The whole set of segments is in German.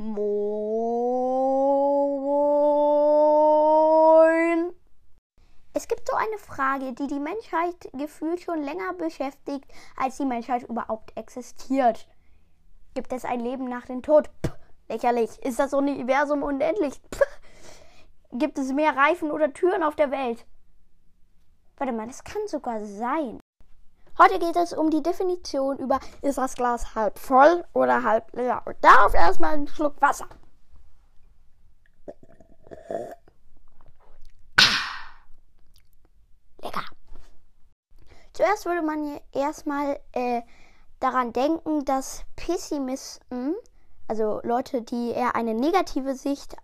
Moin. Es gibt so eine Frage, die die Menschheit gefühlt schon länger beschäftigt, als die Menschheit überhaupt existiert. Gibt es ein Leben nach dem Tod? Pff, lächerlich. Ist das Universum unendlich? Pff. Gibt es mehr Reifen oder Türen auf der Welt? Warte mal, das kann sogar sein. Heute geht es um die Definition über, ist das Glas halb voll oder halb leer? Und darauf erstmal einen Schluck Wasser. Lecker. Zuerst würde man hier erstmal äh, daran denken, dass Pessimisten, also Leute, die eher eine negative Sicht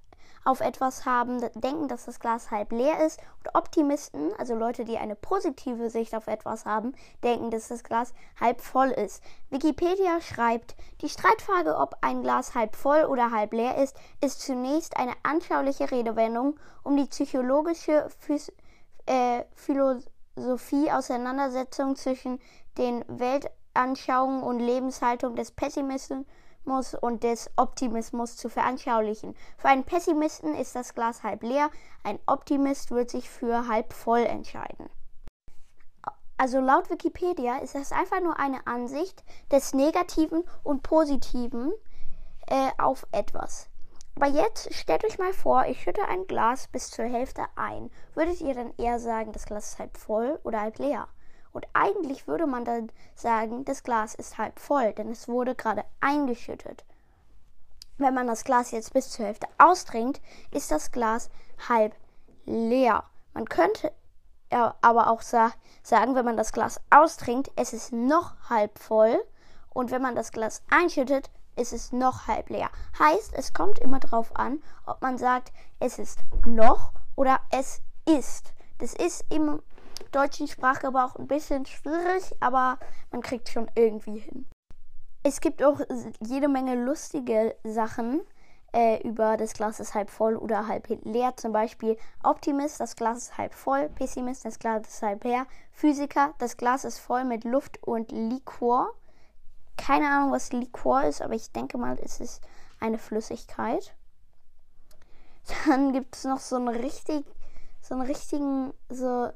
auf etwas haben, denken, dass das Glas halb leer ist. Und Optimisten, also Leute, die eine positive Sicht auf etwas haben, denken, dass das Glas halb voll ist. Wikipedia schreibt, die Streitfrage, ob ein Glas halb voll oder halb leer ist, ist zunächst eine anschauliche Redewendung, um die psychologische Phys äh, Philosophie Auseinandersetzung zwischen den Weltanschauungen und Lebenshaltung des Pessimisten und des Optimismus zu veranschaulichen. Für einen Pessimisten ist das Glas halb leer, ein Optimist wird sich für halb voll entscheiden. Also laut Wikipedia ist das einfach nur eine Ansicht des Negativen und Positiven äh, auf etwas. Aber jetzt stellt euch mal vor, ich schütte ein Glas bis zur Hälfte ein. Würdet ihr dann eher sagen, das Glas ist halb voll oder halb leer? Und eigentlich würde man dann sagen, das Glas ist halb voll, denn es wurde gerade eingeschüttet. Wenn man das Glas jetzt bis zur Hälfte austrinkt, ist das Glas halb leer. Man könnte aber auch sagen, wenn man das Glas austrinkt, es ist noch halb voll. Und wenn man das Glas einschüttet, ist es noch halb leer. Heißt, es kommt immer darauf an, ob man sagt, es ist noch oder es ist. Das ist im deutschen Sprachgebrauch ein bisschen schwierig, aber man kriegt schon irgendwie hin. Es gibt auch jede Menge lustige Sachen äh, über das Glas ist halb voll oder halb leer. Zum Beispiel Optimist, das Glas ist halb voll. Pessimist, das Glas ist halb leer. Physiker, das Glas ist voll mit Luft und Liquor. Keine Ahnung, was Liquor ist, aber ich denke mal, es ist eine Flüssigkeit. Dann gibt es noch so einen richtig, so einen richtigen, so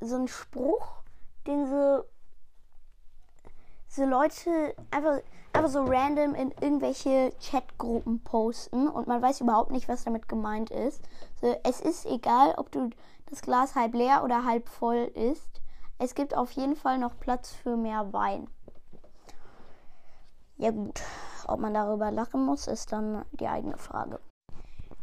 so ein Spruch, den so, so Leute einfach, einfach so random in irgendwelche Chatgruppen posten und man weiß überhaupt nicht, was damit gemeint ist. So, es ist egal, ob du das Glas halb leer oder halb voll ist. Es gibt auf jeden Fall noch Platz für mehr Wein. Ja gut, ob man darüber lachen muss, ist dann die eigene Frage.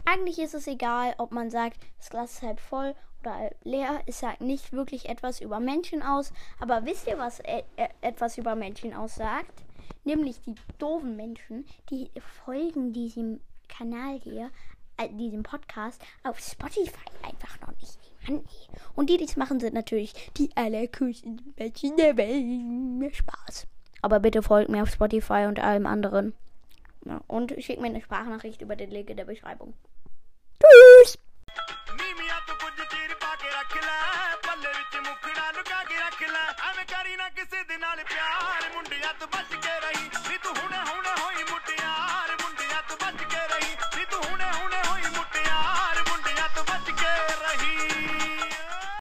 Eigentlich ist es egal, ob man sagt, das Glas ist halb voll oder halb leer. Es sagt nicht wirklich etwas über Menschen aus. Aber wisst ihr, was e e etwas über Menschen aussagt? Nämlich die doofen Menschen, die folgen diesem Kanal hier, äh, diesem Podcast, auf Spotify einfach noch nicht. Mann, Und die, die es machen, sind natürlich die allercoolsten Menschen der Welt. Spaß. Aber bitte folgt mir auf Spotify und allem anderen. Ja, und schickt mir eine Sprachnachricht über den Link in der Beschreibung. Tschüss! ਕਿਸੇ ਦੇ ਨਾਲ ਪਿਆਰ ਮੁੰਡਿਆਂ ਤੋਂ ਬਚ ਕੇ ਰਹੀ